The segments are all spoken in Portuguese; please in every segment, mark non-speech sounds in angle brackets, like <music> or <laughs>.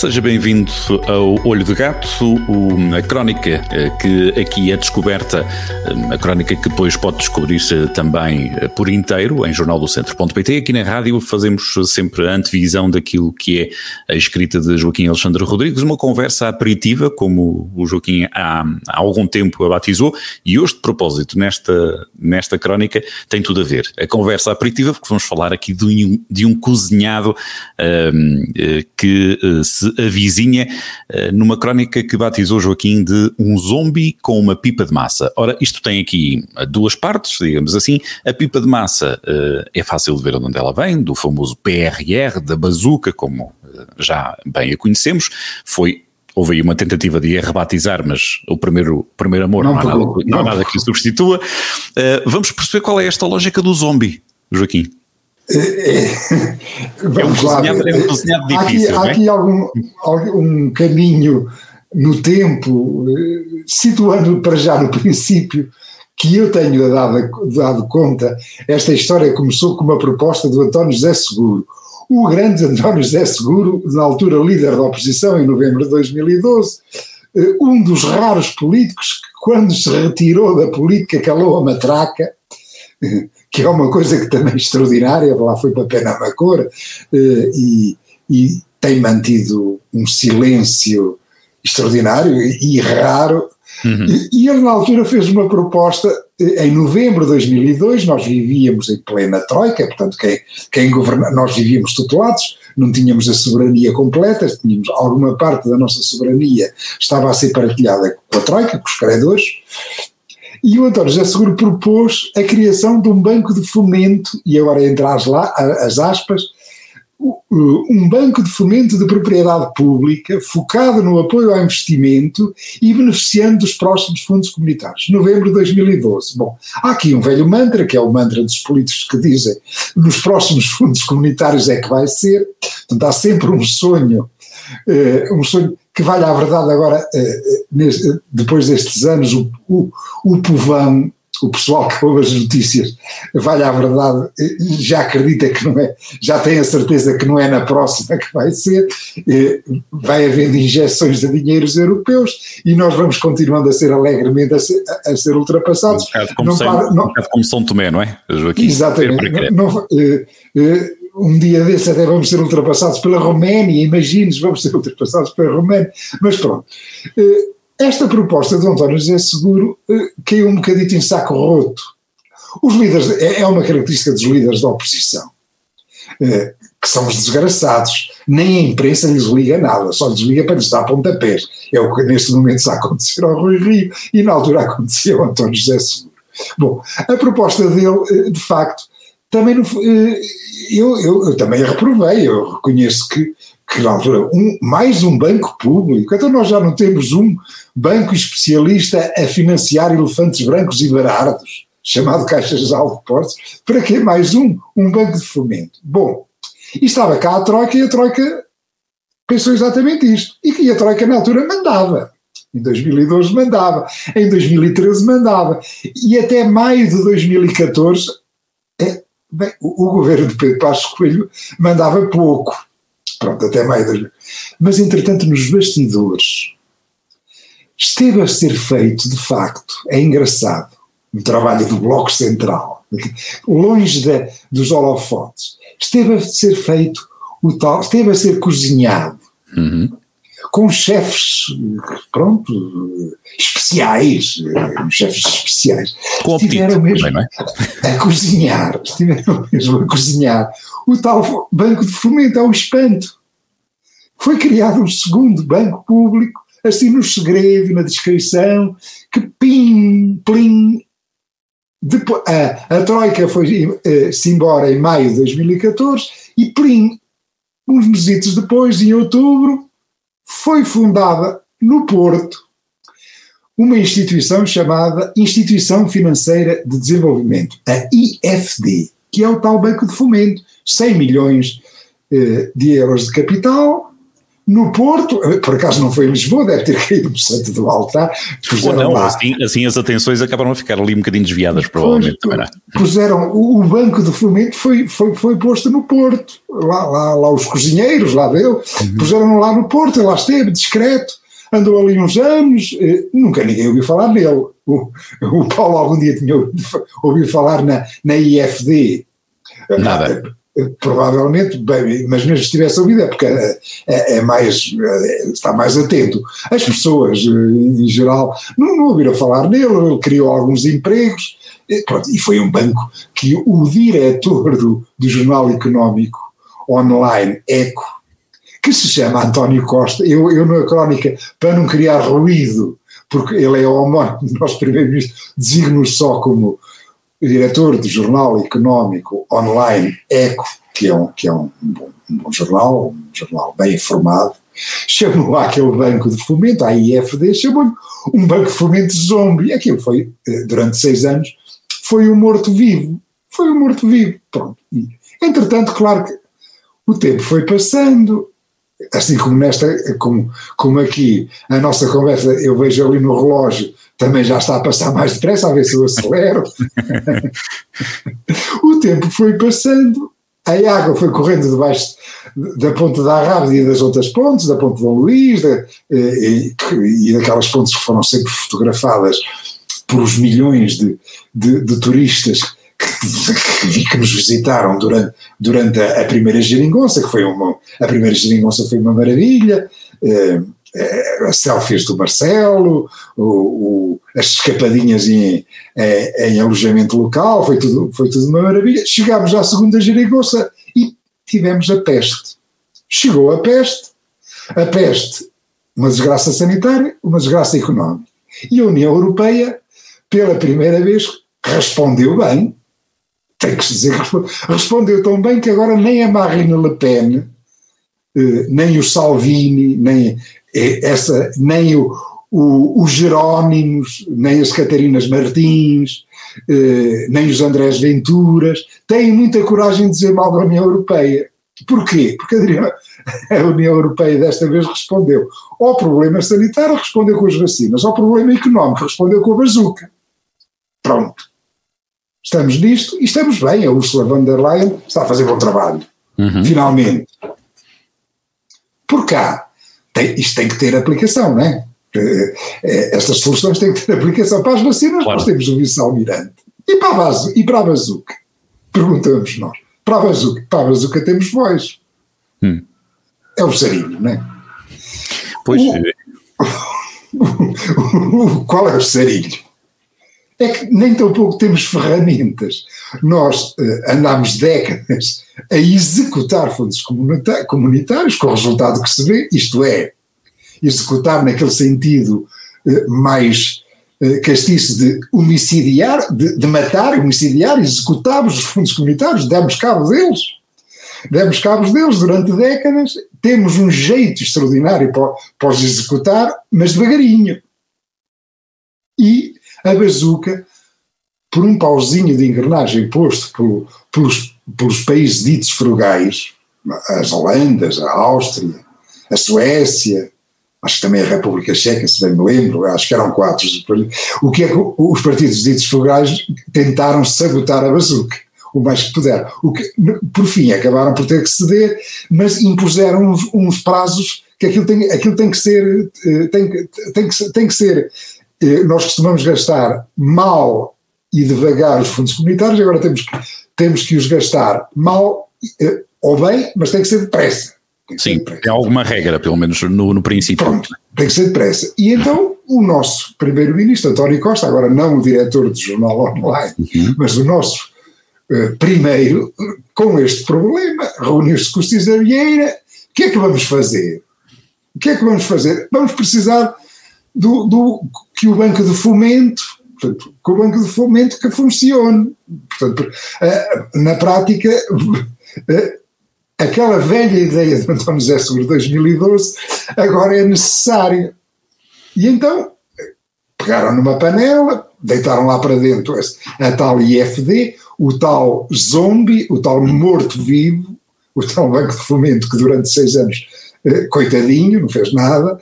Seja bem-vindo ao Olho de Gato, a crónica eh, que aqui é descoberta, eh, a crónica que depois pode descobrir-se também eh, por inteiro em jornaldocentro.pt. Aqui na rádio fazemos sempre a antevisão daquilo que é a escrita de Joaquim Alexandre Rodrigues, uma conversa aperitiva, como o Joaquim há, há algum tempo a batizou, e hoje, de propósito, nesta, nesta crónica, tem tudo a ver. A conversa aperitiva, porque vamos falar aqui de um, de um cozinhado um, que se a vizinha eh, numa crónica que batizou Joaquim de um zombie com uma pipa de massa. Ora, isto tem aqui duas partes, digamos assim. A pipa de massa eh, é fácil de ver onde ela vem, do famoso PRR, da bazuca, como eh, já bem a conhecemos. Foi houve aí uma tentativa de a rebatizar, mas o primeiro, primeiro amor não, não, há, nada, não há nada que o substitua. Uh, vamos perceber qual é esta lógica do zombie, Joaquim. Vamos é um lá. É um cozinhado difícil, há aqui, há aqui algum, algum caminho no tempo, eh, situando para já no <laughs> princípio, que eu tenho dado, dado conta, esta história começou com uma proposta do António José Seguro. O grande António José Seguro, na altura líder da oposição, em novembro de 2012, eh, um dos raros políticos que, quando se retirou da política, calou a matraca <laughs> que é uma coisa que também é extraordinária, lá foi para Penamacor, eh, e, e tem mantido um silêncio extraordinário e raro. Uhum. E, e ele, na altura, fez uma proposta. Eh, em novembro de 2002, nós vivíamos em plena Troika, portanto, quem, quem governa, nós vivíamos tutelados, não tínhamos a soberania completa, tínhamos alguma parte da nossa soberania estava a ser partilhada com a Troika, com os credores, e o António José Seguro propôs a criação de um banco de fomento, e agora entras lá as aspas, um banco de fomento de propriedade pública focado no apoio ao investimento e beneficiando dos próximos fundos comunitários. Novembro de 2012. Bom, há aqui um velho mantra, que é o mantra dos políticos que dizem nos próximos fundos comunitários é que vai ser. Portanto, há sempre um sonho, uh, um sonho que vale a verdade agora, eh, eh, depois destes anos, o, o, o povão, o pessoal que ouve as notícias, vale a verdade, eh, já acredita que não é, já tem a certeza que não é na próxima que vai ser, vai havendo injeções de dinheiros europeus e nós vamos continuando a ser alegremente a ser, a ser ultrapassados. Um bocado como, não, um como São Tomé, não é? Joaquim? Exatamente. Não, não, um dia desse até vamos ser ultrapassados pela Roménia, imagines, vamos ser ultrapassados pela Roménia, mas pronto. Eh, esta proposta de António José Seguro eh, caiu um bocadito em saco roto. Os líderes, é, é uma característica dos líderes da oposição, eh, que são os desgraçados. Nem a imprensa lhes liga nada, só lhes liga para lhes dar pontapés. É o que neste momento está a acontecer ao Rui Rio e na altura <laughs> aconteceu ao António José Seguro. Bom, a proposta dele, de facto, também não, eu, eu, eu, também reprovei, eu reconheço que, que na altura, um, mais um banco público, então nós já não temos um banco especialista a financiar elefantes brancos e baratos, chamado Caixa Geral de Depósitos, para que mais um? Um banco de fomento. Bom, e estava cá a Troika e a Troika pensou exatamente isto, e que a Troika na altura mandava. Em 2012 mandava, em 2013 mandava, e até maio de 2014 Bem, o, o, governo de Pedro Passos Coelho mandava pouco, pronto, até mais. Mas, entretanto, nos bastidores, esteve a ser feito, de facto, é engraçado, um trabalho do Bloco Central, longe dos holofotes, esteve a ser feito o tal, esteve a ser cozinhado. Uhum com chefes, pronto, especiais, chefes especiais. Com estiveram mesmo também, é? a cozinhar, estiveram mesmo a cozinhar o tal banco de fomento ao espanto. Foi criado um segundo banco público, assim no segredo, na descrição, que pim, plim, depois, a, a Troika foi-se uh, embora em maio de 2014 e plim, uns meses depois, em outubro, foi fundada no Porto uma instituição chamada Instituição Financeira de Desenvolvimento, a IFD, que é o tal Banco de Fomento, 100 milhões eh, de euros de capital, no Porto, por acaso não foi em Lisboa, deve ter <laughs> caído no centro do altar. Ou não, lá, assim, assim, as atenções acabaram a ficar ali um bocadinho desviadas, provavelmente também não. Puseram, o, o banco de fomento foi, foi, foi posto no Porto, lá, lá, lá os cozinheiros lá dele, uhum. puseram lá no Porto, ele lá esteve, discreto, andou ali uns anos, eh, nunca ninguém ouviu falar dele. O, o Paulo algum dia tinha ouvido falar na, na IFD. Nada provavelmente, bem, mas mesmo se tivesse ouvido é porque é, é, é mais, é, está mais atento. As pessoas, em geral, não, não ouviram falar nele, ele criou alguns empregos, e, pronto, e foi um banco que o diretor do, do jornal económico online, ECO, que se chama António Costa, eu, eu na crónica, para não criar ruído, porque ele é homónimo nosso primeiro-ministro, designo só como o diretor do jornal económico online ECO, que é um, que é um, bom, um bom jornal, um jornal bem informado, <laughs> chamou aquele banco de fomento, a IFD, chamou-lhe um banco de fomento zombie. Aquilo foi, eh, durante seis anos, foi um morto-vivo. Foi um morto-vivo. Pronto. E, entretanto, claro que o tempo foi passando, assim como nesta, como, como aqui, a nossa conversa, eu vejo ali no relógio, também já está a passar mais depressa, a ver se eu acelero. <laughs> o tempo foi passando, a água foi correndo debaixo da ponte da Arrábida e das outras pontes, da ponte de Dom Luís, da, e, e, daquelas pontes que foram sempre fotografadas por os milhões de, de, de turistas que, que, nos visitaram durante, durante a, a, primeira geringonça, que foi uma, a primeira geringonça foi uma maravilha, eh, eh, as selfies do Marcelo, o, o, as escapadinhas em, em, em, alojamento local, foi tudo, foi tudo uma maravilha. Chegámos à segunda geringonça e tivemos a peste. Chegou a peste, a peste, uma desgraça sanitária, uma desgraça económica. E a União Europeia, pela primeira vez, respondeu bem, tem que se dizer que respondeu, tão bem que agora nem a Marine Le Pen, eh, nem o Salvini, nem é essa, nem o, o, os Jerónimos, nem as Catarinas Martins, eh, nem os Andrés Venturas, têm muita coragem de dizer mal da União Europeia. Porquê? Porque <laughs> a União Europeia desta vez respondeu ao problema sanitário, respondeu com as vacinas, ao problema económico, respondeu com a bazuca. Pronto. Estamos nisto e estamos bem. A Ursula von der Leyen está a fazer bom trabalho. Uhum. Finalmente. Por cá, tem, isto tem que ter aplicação, não é? Eh, eh, estas soluções têm que ter aplicação. Para as vacinas, claro. nós temos o vice-almirante. E para a, base, e para a bazuca? Perguntamos nós. Para a bazuca, para a bazuca temos voz. Hum. É o sarilho, não é? Pois. O, o, qual é o sarilho? É que nem tão pouco temos ferramentas. Nós uh, andamos décadas a executar fundos comunitários, com o resultado que se vê, isto é, executar naquele sentido uh, mais uh, castiço de homicidiar, de, de matar, homicidiar, executávamos os fundos comunitários, demos cabo deles. Demos cabo deles durante décadas, temos um jeito extraordinário para, para os executar, mas devagarinho. E a bazuca, por um pauzinho de engrenagem posto pelo, pelos, pelos países ditos frugais, as Holandas, a Áustria, a Suécia, acho que também a República Checa, se bem me lembro, acho que eram quatro. O que é que os partidos ditos frugais tentaram sabotar a bazuca? o mais que puderam. O que, por fim, acabaram por ter que ceder, mas impuseram uns, uns prazos que aquilo tem, aquilo tem que ser, eh, tem, tem, que, tem que ser nós costumamos gastar mal e devagar os fundos comunitários, agora temos que, temos que os gastar mal eh, ou bem, mas tem que ser depressa. Sim, depressa. é alguma regra, pelo menos no, no princípio. Pronto, tem que ser depressa. E então o nosso primeiro-ministro, António Costa, agora não o diretor do jornal online, uhum. mas o nosso uh, primeiro, com este problema, reuniu-se com o César Vieira, o que é que vamos fazer? O que é que vamos fazer? Vamos precisar do, do, que o banco de fomento, portanto, que o banco de fomento que funcione. Portanto, eh, na prática, <laughs> eh, aquela velha ideia de António José sobre 2012 agora é necessária. E então pegaram numa panela, deitaram lá para dentro a tal IFD, o tal zombie, o tal morto-vivo, o tal banco de fomento que durante seis anos coitadinho, não fez nada.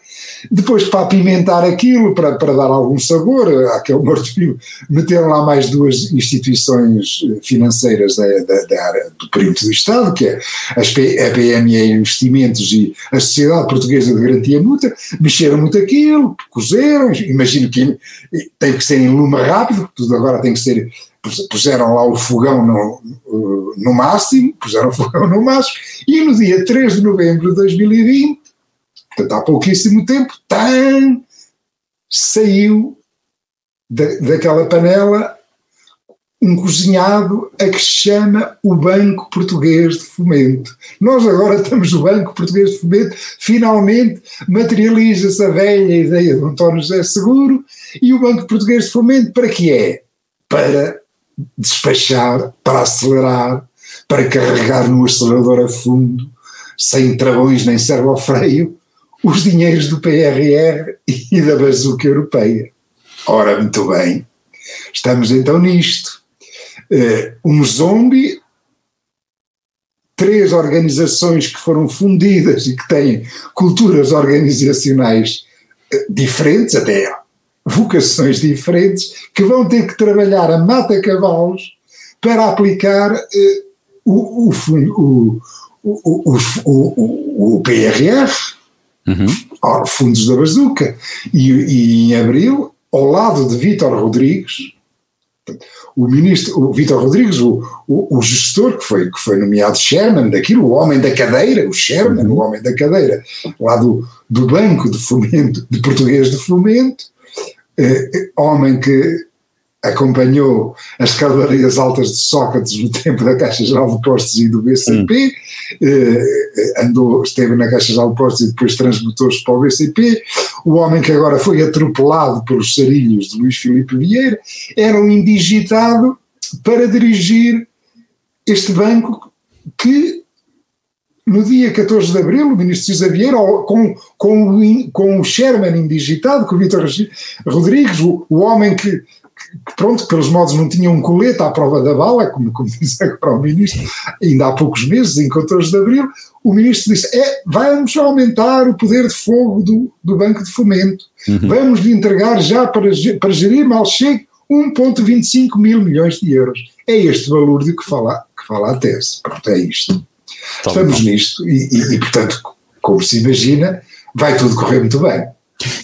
Depois, para apimentar aquilo, para, para dar algum sabor àquele morto-vivo, meteram lá mais duas instituições eh, financeiras da, da, da, área do perímetro do Estado, que é a PME Investimentos e a Sociedade Portuguesa de Garantia Mútua, mexeram muito aquilo, cozeram, imagino que tem que ser em lume rápido, tudo agora tem que ser puseram lá o fogão no, no máximo, puseram o <laughs> fogão no máximo, e no dia 3 de novembro de 2020, portanto há pouquíssimo tempo, tan, saiu da, daquela panela um cozinhado a que se chama o Banco Português de Fomento. Nós agora temos o Banco Português de Fomento, finalmente materializa-se a velha ideia de António José Seguro, e o Banco Português de Fomento para que é? Para despachar, para acelerar, para carregar no acelerador a fundo, sem travões nem servo ao freio, os dinheiros do PRR e da bazuca europeia. Ora, muito bem, estamos então nisto. Uh, um zombie, três organizações que foram fundidas e que têm culturas organizacionais uh, diferentes, até vocações diferentes que vão ter que trabalhar a mata-cavalos para aplicar eh, o, o, o, o, o, PRR, uhum. fundos da bazuca. E, e, em abril, ao lado de Vítor Rodrigues, o ministro, o Vítor Rodrigues, o, o, o, gestor que foi, que foi nomeado chairman daquilo, o homem da cadeira, o chairman, uhum. o homem da cadeira, lá do, do Banco de Fomento, de Português de Fomento, eh, homem que acompanhou as calorias altas de Sócrates no tempo da Caixa Geral de Postos e do BCP, hum. eh, andou, esteve na Caixa Geral de Postos e depois transmutou-se para o BCP, o homem que agora foi atropelado pelos sarilhos de Luís Filipe Vieira, era um indigitado para dirigir este banco que no dia 14 de abril, o ministro Cisa Vieira, com, com, com o Sherman indigitado, com o Vitor Rodrigues, o, o homem que, que, pronto, pelos modos não tinha um colete à prova da bala, como, como <laughs> diz agora o ministro, ainda há poucos meses, em 14 de abril, o ministro disse, é, vamos aumentar o poder de fogo do, do Banco de Fomento, uhum. vamos lhe entregar já para, para gerir mal chegue 1.25 mil milhões de euros. É este valor de que fala, que fala a tese. Pronto, é isto. Estamos nisto e, e, e, portanto, como se imagina, vai tudo correr muito bem.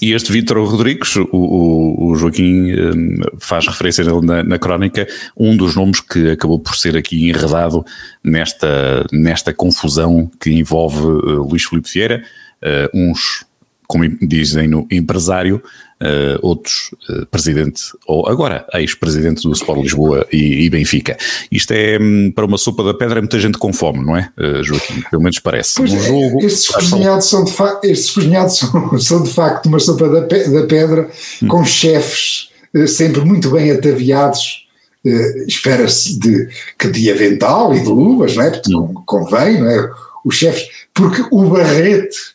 E este Vítor Rodrigues, o, o, o Joaquim um, faz referência nele na, na, crónica, um dos nomes que acabou por ser aqui enredado nesta, nesta confusão que envolve uh, Luís Filipe Vieira, uh, uns, como dizem no empresário, uh, outros uh, presidente, ou agora ex-presidente do Sport Lisboa e, e, Benfica. Isto é um, para uma sopa da pedra, é muita gente com fome, não é, uh, Joaquim? Pelo menos parece. Pois, jogo, estes cozinhados, são de, fa estes cozinhados <laughs> são, são de facto uma sopa da, pe da pedra hum. com chefes sempre muito bem ataviados. Uh, espera-se de, que de avental e de luvas, não é? Porque hum. convém, não é? Os chefes, porque o Barrete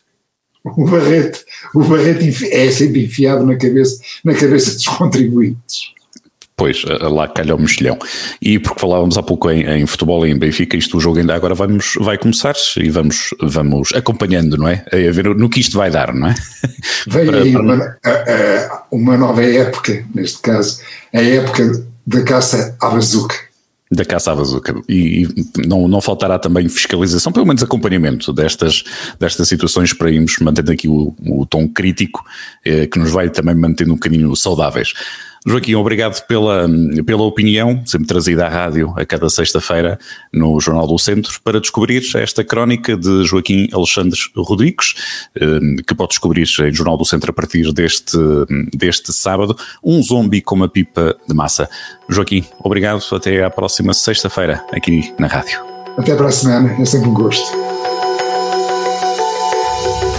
o Barreto, o Barreto é sempre enfiado na cabeça, na cabeça dos contribuintes. Pois, lá calha o mexilhão. E porque falávamos há pouco em, em, futebol e em Benfica, isto o jogo ainda agora vamos, vai começar e vamos, vamos acompanhando, não é? A ver no que isto vai dar, não é? Vem <laughs> para, aí para... Uma, uma nova época, neste caso, a época da caça à bazuca da caça à bazuca e, não, não faltará também fiscalização, pelo menos acompanhamento destas, destas situações para irmos mantendo aqui o, o tom crítico eh, que nos vai também mantendo um bocadinho saudáveis. Joaquim, obrigado pela, pela opinião, sempre trazida à rádio a cada sexta-feira no Jornal do Centro, para descobrir esta crónica de Joaquim Alexandre Rodrigues, eh, que pode descobrir em Jornal do Centro a partir deste, deste sábado, um zombi com uma pipa de massa. Joaquim, obrigado, até à próxima sexta-feira aqui na rádio. Até a semana, é sempre um gosto.